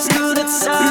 let's do time.